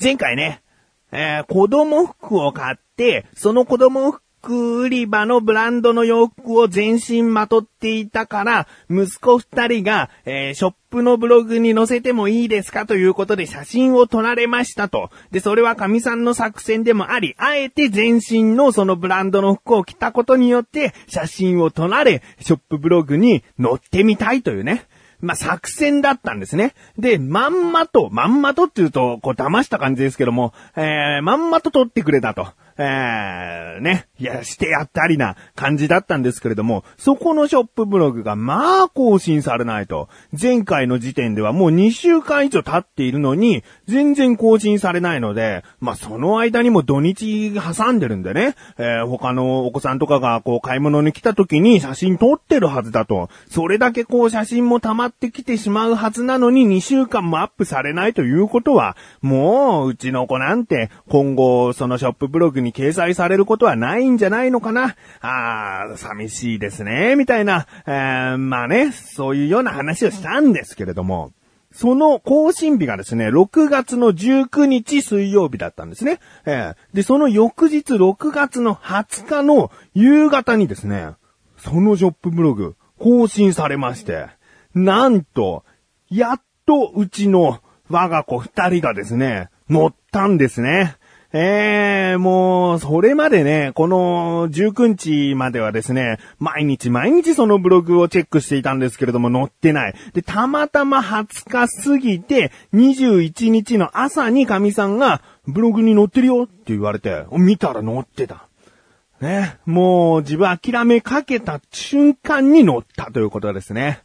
前回ね、えー、子供服を買って、その子供服売り場のブランドの洋服を全身まとっていたから、息子二人が、えーショップのブログに載せてもいいですかということで写真を撮られましたと。で、それは神さんの作戦でもあり、あえて全身のそのブランドの服を着たことによって、写真を撮られ、ショップブログに載ってみたいというね。まあ、作戦だったんですね。で、まんまと、まんまとって言うと、こう騙した感じですけども、えー、まんまと取ってくれたと。えー、ね。いや、してやったりな感じだったんですけれども、そこのショップブログがまあ更新されないと。前回の時点ではもう2週間以上経っているのに、全然更新されないので、まあその間にも土日挟んでるんでね、えー、他のお子さんとかがこう買い物に来た時に写真撮ってるはずだと。それだけこう写真も溜まってきてしまうはずなのに2週間もアップされないということは、もううちの子なんて今後そのショップブログに掲載されることはないんじゃないのかな？あー、寂しいですね、みたいな、えー、まあね、そういうような話をしたんですけれども、その更新日がですね、6月の19日水曜日だったんですね。えーで、その翌日6月の20日の夕方にですね、そのショップブログ更新されまして、なんと、やっとうちの我が子二人がですね、乗ったんですね。ええもう、それまでね、この19日まではですね、毎日毎日そのブログをチェックしていたんですけれども載ってない。で、たまたま20日過ぎて、21日の朝に神さんが、ブログに載ってるよって言われて、見たら載ってた。ね、もう自分諦めかけた瞬間に乗ったということですね。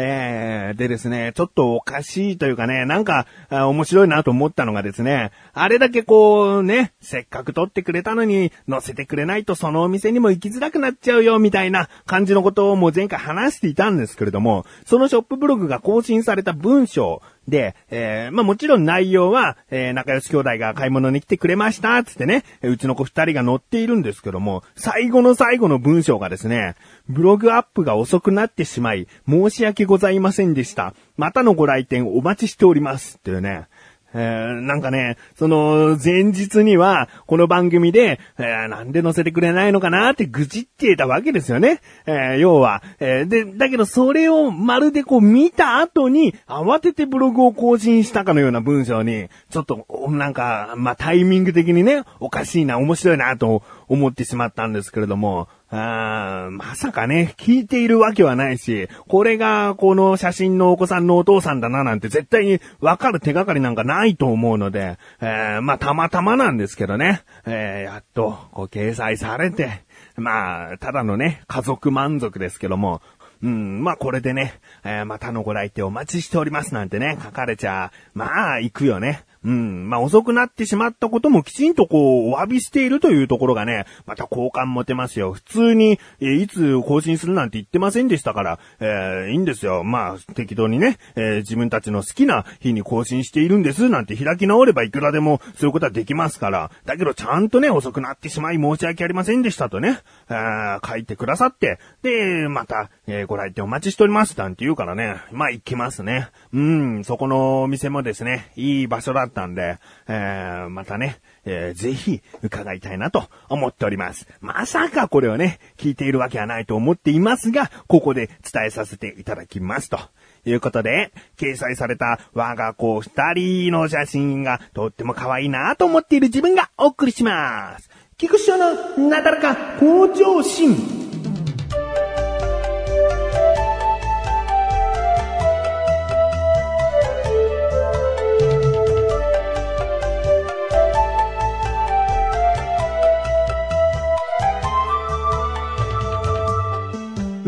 えー、でですね、ちょっとおかしいというかね、なんか、面白いなと思ったのがですね、あれだけこうね、せっかく撮ってくれたのに、載せてくれないとそのお店にも行きづらくなっちゃうよ、みたいな感じのことをもう前回話していたんですけれども、そのショップブログが更新された文章で、えー、まあもちろん内容は、えー、仲良し兄弟が買い物に来てくれました、つってね、うちの子二人が乗っているんですけども、最後の最後の文章がですね、ブログアップが遅くなってしまい、申し訳ございませんでした。またのご来店お待ちしております。っていうね。えー、なんかね、その、前日には、この番組で、えーなんで載せてくれないのかなって愚痴ってたわけですよね。えー要は、えで、だけどそれをまるでこう見た後に、慌ててブログを更新したかのような文章に、ちょっと、なんか、まあ、タイミング的にね、おかしいな、面白いな、と思ってしまったんですけれども、あーまさかね、聞いているわけはないし、これがこの写真のお子さんのお父さんだななんて絶対にわかる手がかりなんかないと思うので、えーまあたまたまなんですけどね、えーやっとこう掲載されて、まあ、ただのね、家族満足ですけども、うん、まあこれでね、えーまたのご来店お待ちしておりますなんてね、書かれちゃ、まあ行くよね。うん。まあ、遅くなってしまったこともきちんとこう、お詫びしているというところがね、また好感持てますよ。普通に、えいつ更新するなんて言ってませんでしたから、えーいいんですよ。まあ、適当にね、えー自分たちの好きな日に更新しているんです、なんて開き直ればいくらでもそういうことはできますから。だけど、ちゃんとね、遅くなってしまい申し訳ありませんでしたとね、えー書いてくださって、で、また、えーご来店お待ちしております、なんて言うからね、まあ、行きますね。うん、そこのお店もですね、いい場所だったんで、えーまたね、えーぜひ伺いたいなと思っております。まさかこれをね、聞いているわけはないと思っていますが、ここで伝えさせていただきますと。いうことで、掲載された我が子二人の写真がとっても可愛いなと思っている自分がお送りします。菊池翔のなだらか向上心。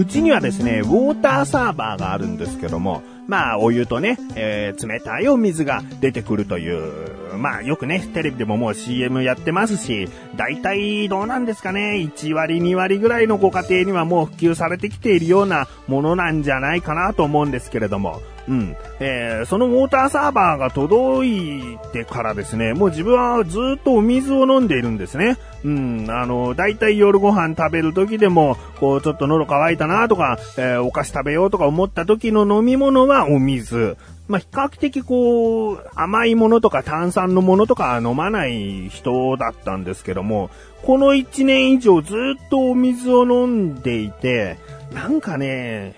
うちにはですね、ウォーターサーバーがあるんですけども、まあ、お湯とね、えー冷たいお水が出てくるという、まあ、よくね、テレビでももう CM やってますし、大体どうなんですかね、1割2割ぐらいのご家庭にはもう普及されてきているようなものなんじゃないかなと思うんですけれども、うん。えーそのウォーターサーバーが届いてからですね、もう自分はずっとお水を飲んでいるんですね。うん。あの、だいたい夜ご飯食べる時でも、こう、ちょっと喉乾いたなとか、えーお菓子食べようとか思った時の飲み物はお水。まあ、比較的こう、甘いものとか炭酸のものとか飲まない人だったんですけども、この1年以上ずっとお水を飲んでいて、なんかね、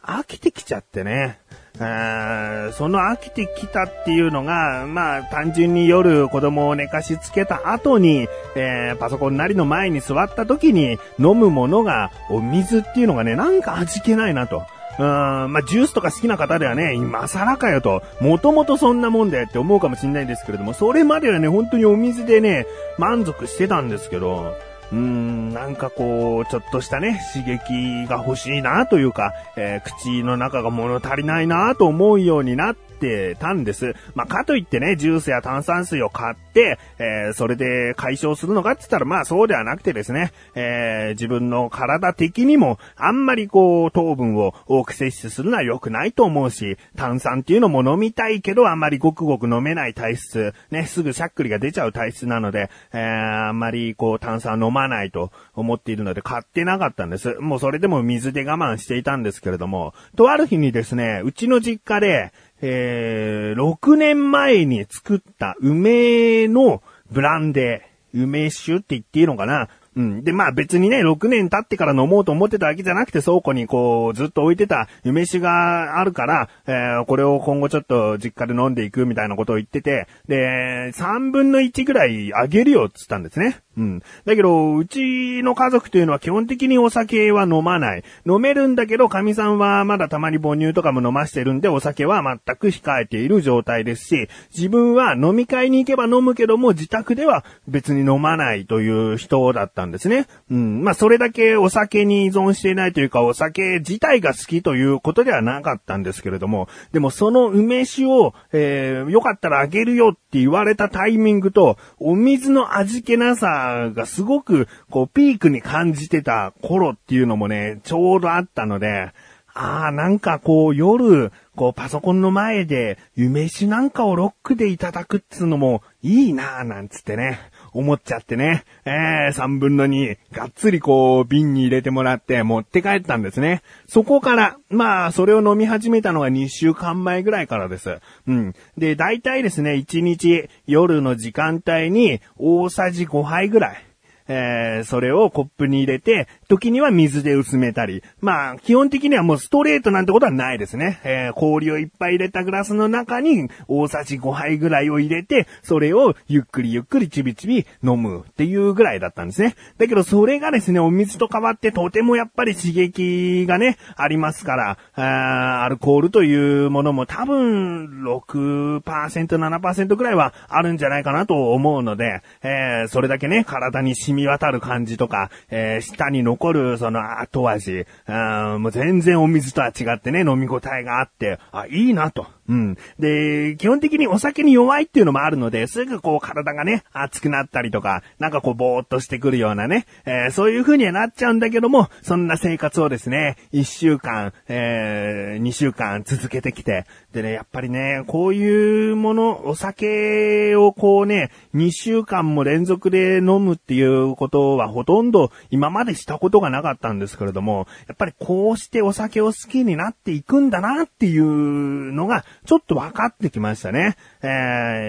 飽きてきちゃってね。その飽きてきたっていうのが、まあ単純に夜子供を寝かしつけた後に、えー、パソコンなりの前に座った時に飲むものがお水っていうのがね、なんか味気ないなと。うん、まあ、ジュースとか好きな方ではね、今更かよと、もともとそんなもんでって思うかもしれないんですけれども、それまではね、本当にお水でね、満足してたんですけど、うーん、なんかこう、ちょっとしたね、刺激が欲しいなというか、えー、口の中が物足りないなと思うようになってたんです。まあ、かといってね、ジュースや炭酸水を買って、えー、それで解消するのかって言ったら、まあそうではなくてですね、えー、自分の体的にも、あんまりこう、糖分を多く摂取するのは良くないと思うし、炭酸っていうのも飲みたいけど、あんまりごくごく飲めない体質、ね、すぐしゃっくりが出ちゃう体質なので、えー、あんまりこう、炭酸飲まないと思っているので、買ってなかったんです。もうそれでも水で我慢していたんですけれども、とある日にですね、うちの実家で、えー、6年前に作った梅のブランデー、梅酒って言っていいのかな？うん。で、まあ別にね、6年経ってから飲もうと思ってたわけじゃなくて、倉庫にこう、ずっと置いてた梅酒があるから、えー、これを今後ちょっと実家で飲んでいくみたいなことを言ってて、で、3分の1ぐらいあげるよって言ったんですね。うん。だけど、うちの家族というのは基本的にお酒は飲まない。飲めるんだけど、神さんはまだたまに母乳とかも飲ましてるんで、お酒は全く控えている状態ですし、自分は飲み会に行けば飲むけども、自宅では別に飲まないという人だったんですね。うん。まあ、それだけお酒に依存していないというか、お酒自体が好きということではなかったんですけれども、でもその梅酒を、えー、よかったらあげるよって言われたタイミングと、お水の味気なさがすごく、こう、ピークに感じてた頃っていうのもね、ちょうどあったので、ああ、なんかこう夜、こうパソコンの前で、夢酒なんかをロックでいただくっつうのもいいなぁなんつってね、思っちゃってね、えー、三分の二、がっつりこう瓶に入れてもらって持って帰ったんですね。そこから、まあ、それを飲み始めたのが2週間前ぐらいからです。うん。で、大体ですね、1日夜の時間帯に大さじ5杯ぐらい、えー、それをコップに入れて、時には水で薄めたり。まあ、基本的にはもうストレートなんてことはないですね。えー、氷をいっぱい入れたグラスの中に大さじ5杯ぐらいを入れて、それをゆっくりゆっくりちびちび飲むっていうぐらいだったんですね。だけどそれがですね、お水と変わってとてもやっぱり刺激がね、ありますから、あアルコールというものも多分6%、7%ぐらいはあるんじゃないかなと思うので、えー、それだけね、体に染み渡る感じとか、えー、舌に残るその後味、あもう全然お水とは違ってね、飲み応えがあって、あ、いいなと。うん。で、基本的にお酒に弱いっていうのもあるので、すぐこう体がね、熱くなったりとか、なんかこうぼーっとしてくるようなね、えー、そういう風にはなっちゃうんだけども、そんな生活をですね、1週間、えー、2週間続けてきて、でね、やっぱりね、こういうもの、お酒をこうね、2週間も連続で飲むっていうことはほとんど今までしたことがなかったんですけれども、やっぱりこうしてお酒を好きになっていくんだなっていうのが、ちょっと分かってきましたね。えー、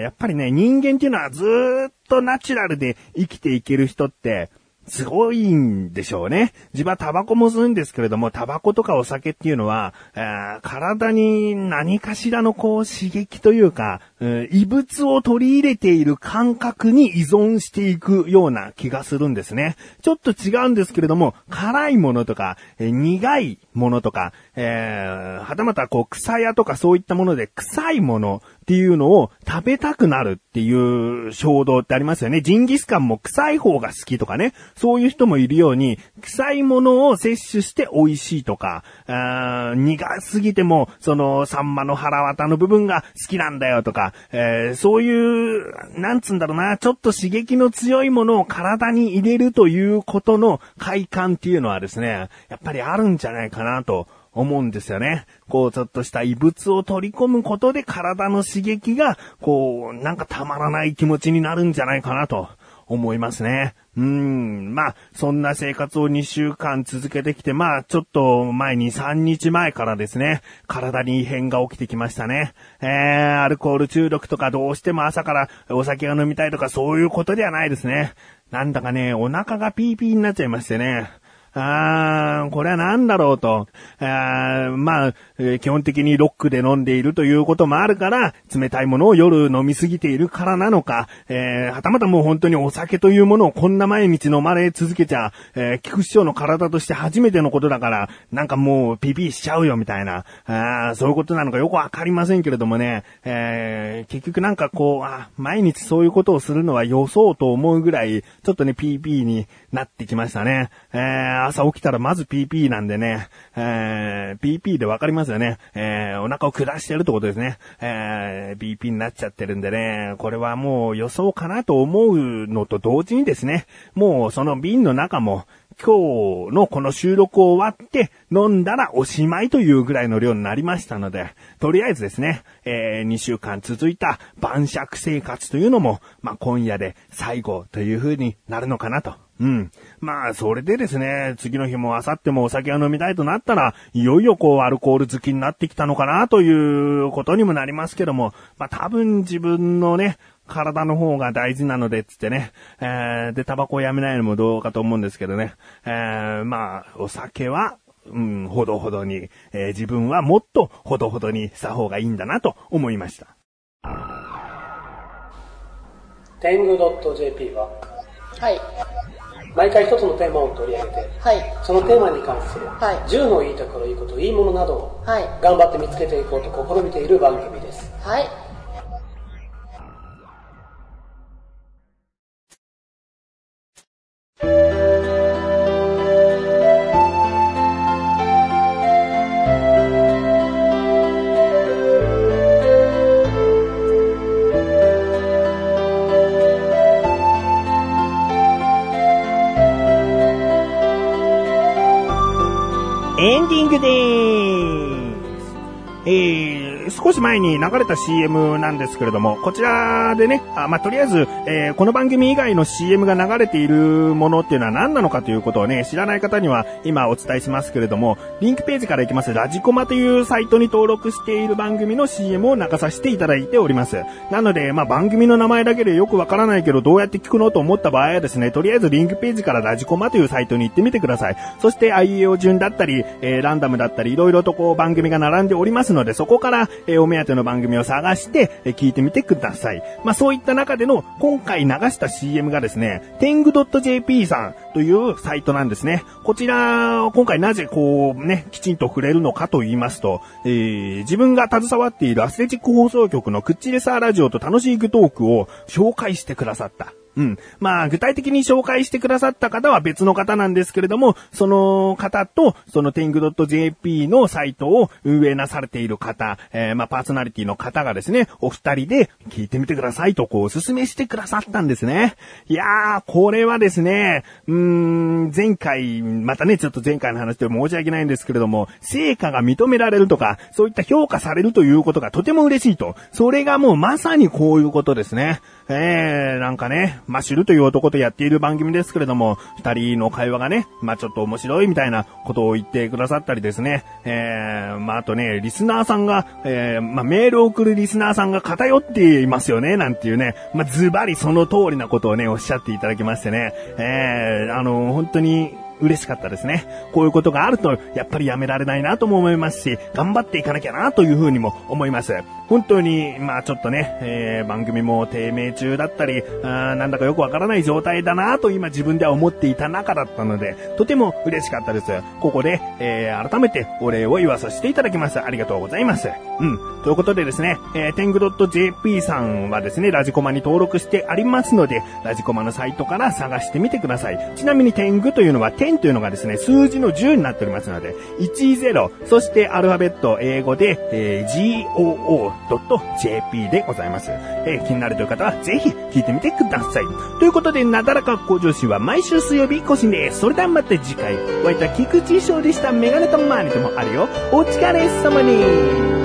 やっぱりね、人間っていうのはずっとナチュラルで生きていける人って、すごいんでしょうね。自分はタバコも吸うんですけれども、タバコとかお酒っていうのは、えー、体に何かしらのこう刺激というか、えー、異物を取り入れている感覚に依存していくような気がするんですね。ちょっと違うんですけれども、辛いものとか、えー、苦いものとか、えー、はたまたこう草屋とかそういったもので臭いものっていうのを食べたくなるっていう衝動ってありますよね。ジンギスカンも臭い方が好きとかね。そういう人もいるように、臭いものを摂取して美味しいとか、あー苦すぎても、その、サンマの腹渡の部分が好きなんだよとか、えー、そういう、なんつんだろうな、ちょっと刺激の強いものを体に入れるということの快感っていうのはですね、やっぱりあるんじゃないかなと思うんですよね。こう、ちょっとした異物を取り込むことで体の刺激が、こう、なんかたまらない気持ちになるんじゃないかなと思いますね。うん、まあ、そんな生活を2週間続けてきて、まあ、ちょっと前に3日前からですね、体に異変が起きてきましたね。えー、アルコール中毒とかどうしても朝からお酒が飲みたいとかそういうことではないですね。なんだかね、お腹がピーピーになっちゃいましてね。あー、これは何だろうと。あまあ、えー、基本的にロックで飲んでいるということもあるから、冷たいものを夜飲みすぎているからなのか、えー、はたまたもう本当にお酒というものをこんな毎日飲まれ続けちゃ、えー、菊師匠の体として初めてのことだから、なんかもうピピしちゃうよみたいな、あそういうことなのかよくわかりませんけれどもね、えー、結局なんかこう、あ毎日そういうことをするのは予想と思うぐらい、ちょっとね、PP になってきましたね。えー、朝起きたらまず PP なんでね、えー、PP でわかりますよね。えー、お腹を下してるってことですね。えー、PP になっちゃってるんでね、これはもう予想かなと思うのと同時にですね、もうその瓶の中も、今日のこの収録を終わって飲んだらおしまいというぐらいの量になりましたので、とりあえずですね、えー、2週間続いた晩酌生活というのも、まあ、今夜で最後という風になるのかなとうん。まあ、それでですね、次の日も明後日もお酒を飲みたいとなったら、いよいよこう、アルコール好きになってきたのかなということにもなりますけども、まあ多分自分のね、体の方が大事なので、つってね。えー、で、タバコをやめないのもどうかと思うんですけどね。えー、まあ、お酒は、うん、ほどほどに、えー、自分はもっとほどほどにした方がいいんだなと思いました。天狗 .jp は、はい。毎回一つのテーマを取り上げて、はい、そのテーマに関する、はい、10のいいところ、いいこと、いいものなどを、はい、頑張って見つけていこうと試みている番組です。はい。少し前に流れた CM なんですけれども、こちらでね、あまあ、とりあえず、えー、この番組以外の CM が流れているものっていうのは何なのかということをね、知らない方には今お伝えしますけれども、リンクページから行きますラジコマというサイトに登録している番組の CM を流させていただいております。なので、まあ、番組の名前だけでよくわからないけど、どうやって聞くのと思った場合はですね、とりあえずリンクページからラジコマというサイトに行ってみてください。そして IEO 順だったり、えー、ランダムだったり、いろいろとこう番組が並んでおりますので、そこから、えー、お目当ての番組を探して、えー、聞いてみてください。まあ、そういった中での、今回流した CM がですね、天狗 .jp さんというサイトなんですね。こちら、今回なぜこうね、きちんと触れるのかと言いますと、えー、自分が携わっているアスレチック放送局のクッチレサーラジオと楽しいグトークを紹介してくださった。うん。まあ、具体的に紹介してくださった方は別の方なんですけれども、その方と、その天狗 .jp のサイトを運営なされている方、えー、まあ、パーソナリティの方がですね、お二人で聞いてみてくださいと、こう、お勧めしてくださったんですね。いやー、これはですね、うーん、前回、またね、ちょっと前回の話で申し訳ないんですけれども、成果が認められるとか、そういった評価されるということがとても嬉しいと。それがもうまさにこういうことですね。えー、なんかね、マシュルという男とやっている番組ですけれども、二人の会話がね、まあちょっと面白いみたいなことを言ってくださったりですね、えー、まああとね、リスナーさんが、えー、まあメールを送るリスナーさんが偏っていますよね、なんていうね、まあズバリその通りなことをね、おっしゃっていただきましてね、えー、あの、本当に、嬉しかったですね。こういうことがあると、やっぱりやめられないなとも思いますし、頑張っていかなきゃなというふうにも思います。本当に、まあちょっとね、えー、番組も低迷中だったり、あなんだかよくわからない状態だなと今自分では思っていた中だったので、とても嬉しかったです。ここで、えー、改めてお礼を言わさせていただきます。ありがとうございます。うん。ということでですね、えー、天狗 .jp さんはですね、ラジコマに登録してありますので、ラジコマのサイトから探してみてください。ちなみに天狗というのは、10というのがですね、数字の10になっておりますので、10、そしてアルファベット英語で、えー、.jp でございます。えー、気になるという方はぜひ聞いてみてください。ということで、なだらか向上心は毎週水曜日更新です。それではまた次回、お会いいた菊池翔でした。メガネとマーニともあるよ。お疲れ様に。